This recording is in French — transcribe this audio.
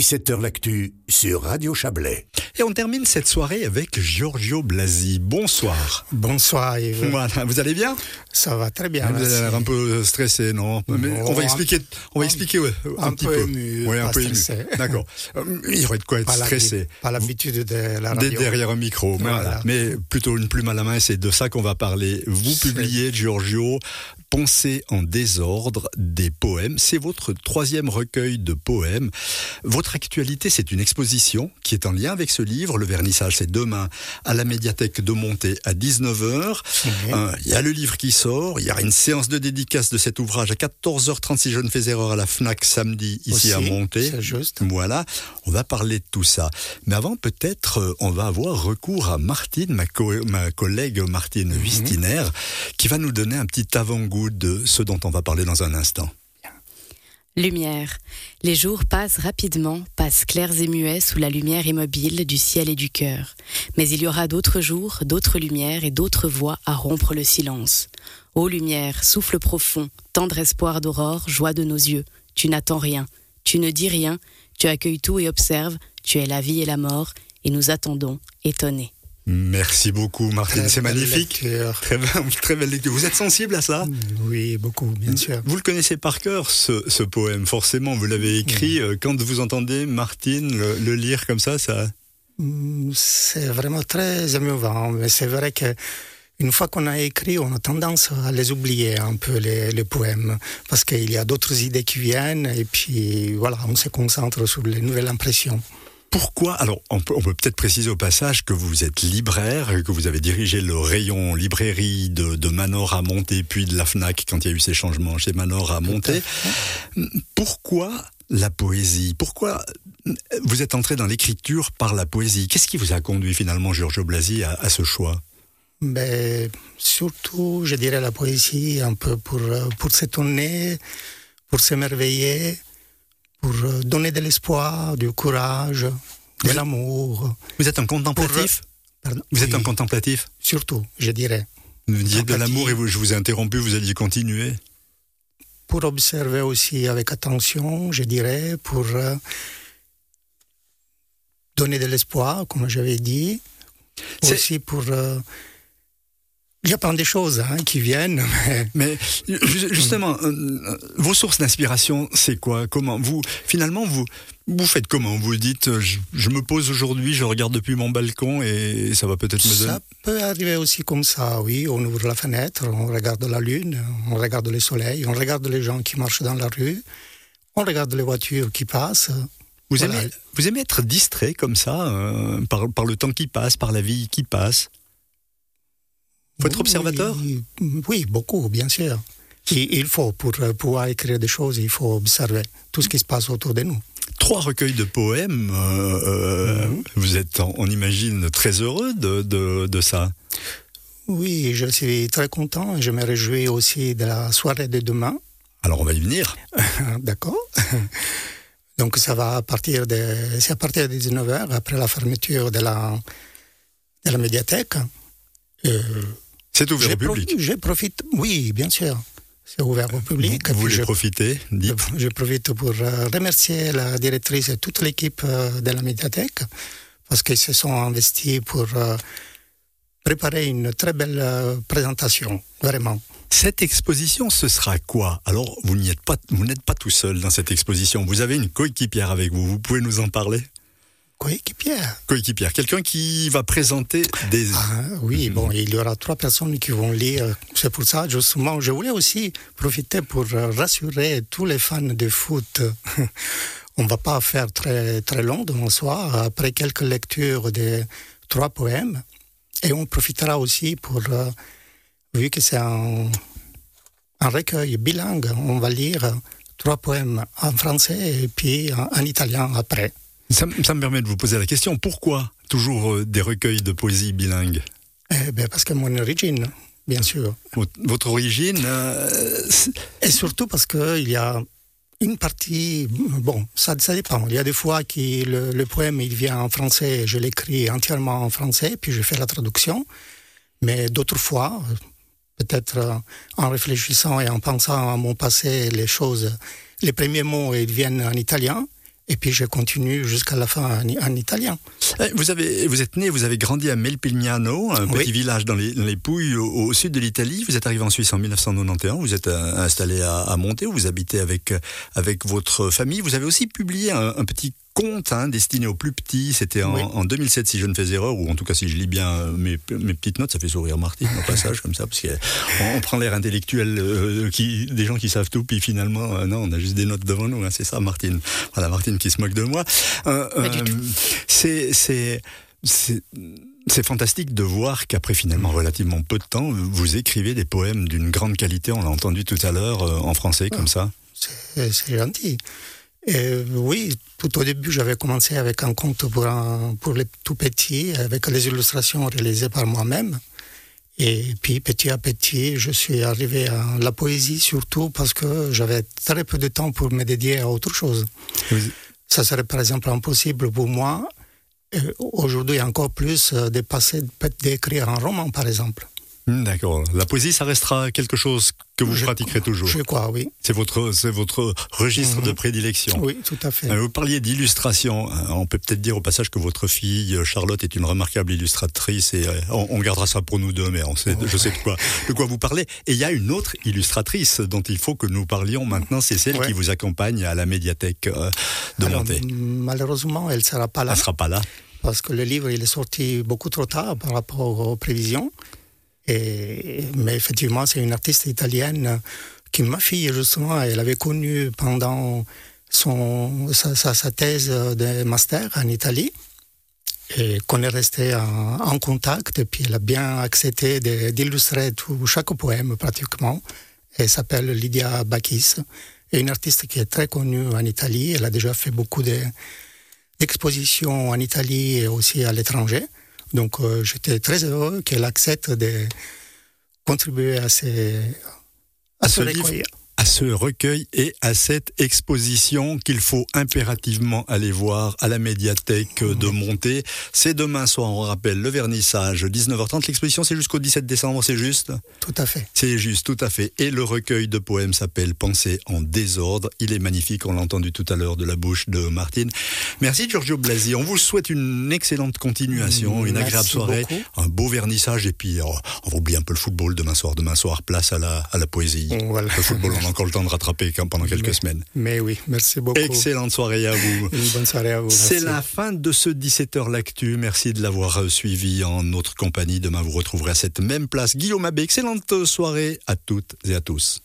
17h L'actu sur Radio Chablais. Et on termine cette soirée avec Giorgio Blasi. Bonsoir. Bonsoir Yves. Voilà, vous allez bien? Ça va très bien. Vous avez l'air un peu stressé, non? Mais On va un- expliquer, on va expliquer ouais, un, un petit peu peu. ému, Ouais, un peu ému. stressé. D'accord. Euh, Il y aurait de quoi être Pas stressé. Pas l'habitude de la radio. derrière un micro, mais, Voilà. voilà. mais plutôt une plume à la main, c'est de ça qu'on va parler. Vous publiez, Giorgio, Pensée en désordre des poèmes. C'est votre troisième recueil de poèmes. Votre actualité, c'est une exposition qui est en lien avec ce livre. Le vernissage, c'est demain à la médiathèque de Monté à 19h. Mhm. Euh, Il y a le livre qui sort. Il y a une séance de dédicace de cet ouvrage à 14h30 si je ne fais erreur à la FNAC samedi ici Aussi, à Monté. Juste. Voilà, on va parler de tout ça. Mais avant, peut-être, euh, on va avoir recours à Martine, ma, co- ma collègue Martine Wistiner, qui va nous donner un petit avant-goût de ce dont on va parler dans un instant. Lumière. Les jours passent rapidement, passent clairs et muets sous la lumière immobile du ciel et du cœur. Mais il y aura d'autres jours, d'autres lumières et d'autres voix à rompre le silence. Ô lumière, souffle profond, tendre espoir d'aurore, joie de nos yeux. Tu n'attends rien, tu ne dis rien, tu accueilles tout et observes, tu es la vie et la mort, et nous attendons, étonnés. Merci beaucoup, Martine, c'est magnifique. lecture. Très, belle- très belle lecture. Vous êtes sensible à ça? Oui, beaucoup, bien sûr. Vous le connaissez par cœur, ce, ce poème, forcément, vous l'avez écrit. euh, Quand vous entendez Martine le, le lire comme ça, ça... Mm, C'est vraiment très émouvant, mais c'est vrai que une fois qu'on a écrit, on a tendance à les oublier un peu les, les poèmes, parce qu'il y a d'autres idées qui viennent, et puis voilà, on se concentre sur les nouvelles impressions. Pourquoi Alors, on peut, peut-être préciser au passage que vous êtes libraire, que vous avez dirigé le rayon librairie de, de Manor à Monté, puis de la Fnac quand il y a eu ces changements chez Manor à Monté. Pourquoi la poésie? Pourquoi vous êtes entré dans l'écriture par la poésie? Qu'est-ce qui vous a conduit finalement, Giorgio Blasi, à, à ce choix? Mais surtout, je dirais la poésie, un peu pour, pour s'étonner, pour s'émerveiller, pour euh, donner de l'espoir, du courage, de l'amour. Vous êtes un contemplatif Pardon Vous êtes un contemplatif Surtout, je dirais. Vous disiez de l'amour et vous- je vous ai interrompu, vous alliez continuer. Pour observer aussi avec attention, je dirais, pour euh, donner de l'espoir, comme j'avais dit. Aussi pour... euh, il y a plein de choses hein, qui viennent, mais Mais ju- justement, euh, vos sources d'inspiration, c'est quoi? Comment vous finalement vous vous faites comment? Vous dites euh, je, je me pose aujourd'hui, je regarde depuis mon balcon et ça va peut-être me donner. Ça peut arriver aussi comme ça, oui. On ouvre la fenêtre, on regarde la lune, on regarde le soleil, on regarde les gens qui marchent dans la rue, on regarde les voitures qui passent. Vous Voilà. aimez vous aimez être distrait comme ça euh, par par le temps qui passe, par la vie qui passe? Faut être Oui, observateur? Oui, beaucoup, bien sûr. Et il faut, pour euh, pouvoir écrire des choses, il faut observer tout ce qui se passe autour de nous. Trois recueils de poèmes. euh, euh, Mhm. Vous êtes, on imagine, très heureux de, de, de ça. Oui, je suis très content. Je me réjouis aussi de la soirée de demain. Alors on va y venir. D'accord Donc ça va à partir de, c'est à partir de 19h, après la fermeture de la, de la médiathèque. Euh, C'est ouvert au public. Je profite, oui, bien sûr, c'est ouvert au public. Vous voulez je, profiter Dites. je profite pour euh, remercier la directrice et toute l'équipe euh, de la médiathèque parce qu'ils se sont investis pour euh, préparer une très belle présentation, vraiment. Cette exposition, ce sera quoi? Alors, vous n'y êtes pas, vous n'êtes pas tout seul dans cette exposition. Vous avez une coéquipière avec vous. Vous pouvez nous en parler? Coéquipière. Coéquipière, quelqu'un qui va présenter des. Ah, oui, bon, il y aura trois personnes qui vont lire. C'est pour ça, justement, je voulais aussi profiter pour rassurer tous les fans de foot. On ne va pas faire très, très long demain soir, après quelques lectures de trois poèmes. Et on profitera aussi pour, euh, vu que c'est un, un recueil bilingue, on va lire trois poèmes en français et puis en, en italien après. Ça, me permet de vous poser la question pourquoi toujours euh, des recueils de poésie bilingue Eh ben, parce que mon origine, bien sûr. Votre- origine, euh, Et surtout parce qu'il y a une partie, bon, ça, ça dépend. Il y a des fois que le, le poème il vient en français, je l'écris entièrement en français, puis je fais la traduction. Mais d'autres fois, peut-être euh, en réfléchissant et en pensant à mon passé, les choses, les premiers mots ils viennent en italien, Et puis je continue jusqu'à la fin en, italien. Eh, vous, avez, vous êtes né, vous avez grandi à Melpignano, un petit village dans les, les Pouilles au, sud de l'Italie. Vous êtes arrivé en Suisse en 1991, vous êtes euh, installé à, à Monté, vous habitez avec, avec votre famille. Vous avez aussi publié un, un petit conte hein, destiné aux plus petits. C'était en, 2007, si je ne fais erreur, ou en tout cas si je lis bien euh, mes, mes petites notes, ça fait sourire Martine au passage, comme ça, parce qu'on prend l'air intellectuel euh, qui, des gens qui savent tout, puis finalement, euh, non, on a juste des notes devant nous. Hein, c'est ça, Martine. Voilà, Martine qui se moque de moi. c'est, c'est, c'est c'est fantastique de voir qu'après finalement relativement peu de temps, vous écrivez des poèmes d'une grande qualité. On l'a entendu tout à l'heure en français comme ça. C'est gentil. Et oui, tout au début, j'avais commencé avec un conte pour, pour les tout petits, avec les illustrations réalisées par moi-même. Et puis petit à petit, je suis arrivé à la poésie surtout parce que j'avais très peu de temps pour me dédier à autre chose. Ça serait par exemple impossible pour moi, aujourd'hui encore plus, de passer d'écrire un roman par exemple. Hmm, d'accord. La poésie, ça restera quelque chose que vous pratiquerez toujours. Je crois, oui. C'est votre, c'est votre registre de mhm. prédilection. Oui, tout à fait. Euh, vous parliez d'illustration. Euh, on peut peut-être dire au passage que votre fille euh, Charlotte est une remarquable illustratrice et on, gardera ça pour nous deux, mais on sait, je sais de quoi, de quoi vous parlez. Et il y a une autre illustratrice dont il faut que nous parlions maintenant. C'est celle qui vous accompagne à la médiathèque de Monté. Malheureusement, elle sera pas là. Elle sera pas là. Parce que le livre, il est sorti beaucoup trop tard par rapport aux prévisions. Mais effectivement, c'est une artiste italienne qui, ma fille, justement, elle avait connu pendant son, sa, sa, thèse de master en Italie et qu'on est resté en, contact. Et puis, elle a bien accepté d'illustrer tout, chaque poème pratiquement. Elle s'appelle Lydia Bakis, et une artiste qui est très connue en Italie. Elle a déjà fait beaucoup d'expositions en Italie et aussi à l'étranger. Donc euh, j'étais très heureux qu'elle accepte de contribuer à, ces, à, ce, recueil à ce recueil et à cette exposition qu'il faut impérativement aller voir à la médiathèque de Monté. C'est demain soir, on rappelle, le vernissage, 19h30. L'exposition, c'est jusqu'au 17 décembre, c'est juste? Tout à fait. C'est juste, tout à fait. Et le recueil de poèmes s'appelle Pensée en désordre. Il est magnifique, on l'a entendu tout à l'heure de la bouche de Martine. Merci Giorgio Blasi. On vous souhaite une excellente continuation, une agréable soirée, un beau vernissage et puis oh, on va oublier un peu le football demain soir. Demain soir, place à la, à la poésie. Voilà. Le football, encore le temps de rattraper pendant quelques semaines. Mais oui, merci beaucoup. Excellente soirée à vous. Une bonne soirée à vous. C'est la fin de ce 17h L'actu. Merci de l'avoir suivi en notre compagnie. Demain, vous retrouverez à cette même place Guillaume Abbé. Excellente soirée à toutes et à tous.